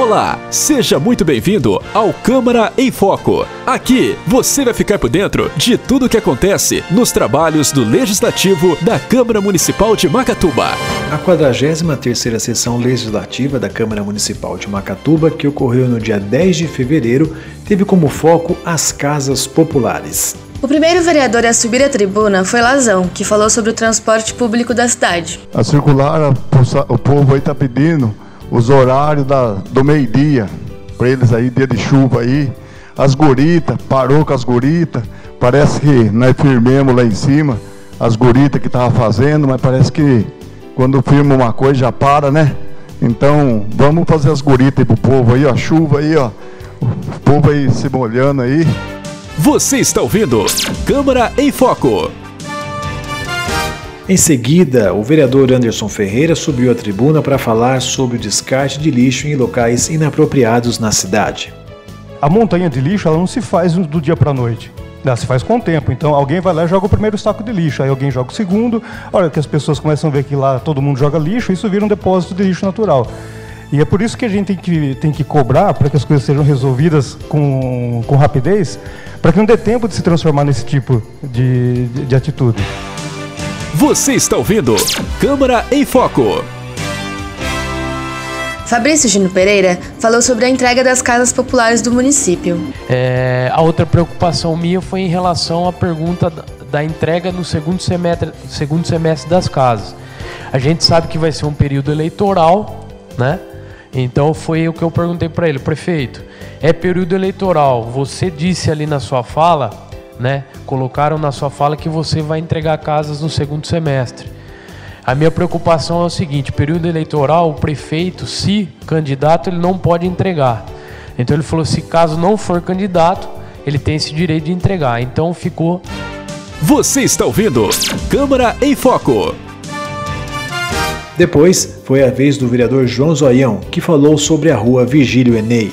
Olá, seja muito bem-vindo ao Câmara em Foco. Aqui você vai ficar por dentro de tudo o que acontece nos trabalhos do Legislativo da Câmara Municipal de Macatuba. A 43ª sessão legislativa da Câmara Municipal de Macatuba, que ocorreu no dia 10 de fevereiro, teve como foco as casas populares. O primeiro vereador a subir a tribuna foi Lazão, que falou sobre o transporte público da cidade. A circular, o povo aí está pedindo os horários da, do meio-dia, para eles aí, dia de chuva aí. As guritas, parou com as guritas. Parece que nós firmemos lá em cima as guritas que estavam fazendo, mas parece que quando firma uma coisa já para, né? Então vamos fazer as guritas aí pro povo aí, ó. Chuva aí, ó. O povo aí se molhando aí. Você está ouvindo Câmara em Foco. Em seguida, o vereador Anderson Ferreira subiu à tribuna para falar sobre o descarte de lixo em locais inapropriados na cidade. A montanha de lixo ela não se faz do dia para a noite. Ela se faz com o tempo. Então alguém vai lá e joga o primeiro saco de lixo, aí alguém joga o segundo. Olha que as pessoas começam a ver que lá todo mundo joga lixo, isso vira um depósito de lixo natural. E é por isso que a gente tem que, tem que cobrar para que as coisas sejam resolvidas com, com rapidez, para que não dê tempo de se transformar nesse tipo de, de, de atitude. Você está ouvindo Câmara em Foco. Fabrício Gino Pereira falou sobre a entrega das casas populares do município. É, a outra preocupação minha foi em relação à pergunta da entrega no segundo semestre, segundo semestre das casas. A gente sabe que vai ser um período eleitoral, né? Então foi o que eu perguntei para ele, prefeito. É período eleitoral. Você disse ali na sua fala, né? Colocaram na sua fala que você vai entregar casas no segundo semestre. A minha preocupação é o seguinte: período eleitoral, o prefeito, se candidato, ele não pode entregar. Então ele falou: se caso não for candidato, ele tem esse direito de entregar. Então ficou. Você está ouvindo Câmara em Foco. Depois foi a vez do vereador João Zoião, que falou sobre a rua Vigílio Enei.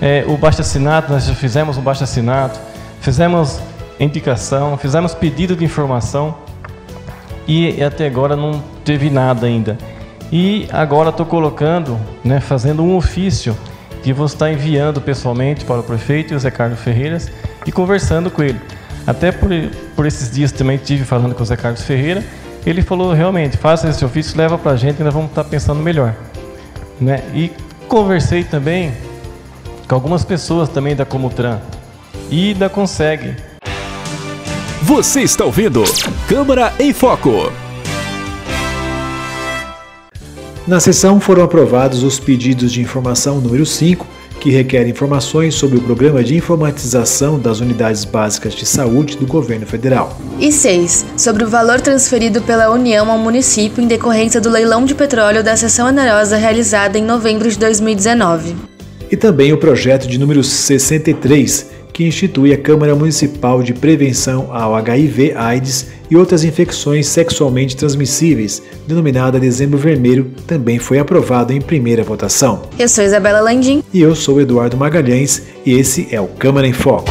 É, o baixo-assinato, nós já fizemos um baixo-assinato, fizemos indicação, fizemos pedido de informação e até agora não teve nada ainda. E agora estou colocando, né, fazendo um ofício que vou estar enviando pessoalmente para o prefeito Zé Carlos Ferreiras e conversando com ele. Até por, por esses dias também tive falando com o Zé Carlos Ferreira ele falou realmente, faça esse ofício, leva para a gente nós vamos estar pensando melhor. Né? E conversei também com algumas pessoas também da Comutran e da Consegue. Você está ouvindo Câmara em Foco. Na sessão foram aprovados os pedidos de informação número 5 que requer informações sobre o Programa de Informatização das Unidades Básicas de Saúde do Governo Federal. E 6. Sobre o valor transferido pela União ao município em decorrência do leilão de petróleo da sessão onerosa realizada em novembro de 2019. E também o projeto de número 63, que institui a Câmara Municipal de Prevenção ao HIV/AIDS e outras infecções sexualmente transmissíveis, denominada Dezembro Vermelho, também foi aprovado em primeira votação. Eu sou Isabela Landim. E eu sou Eduardo Magalhães, e esse é o Câmara em Foco.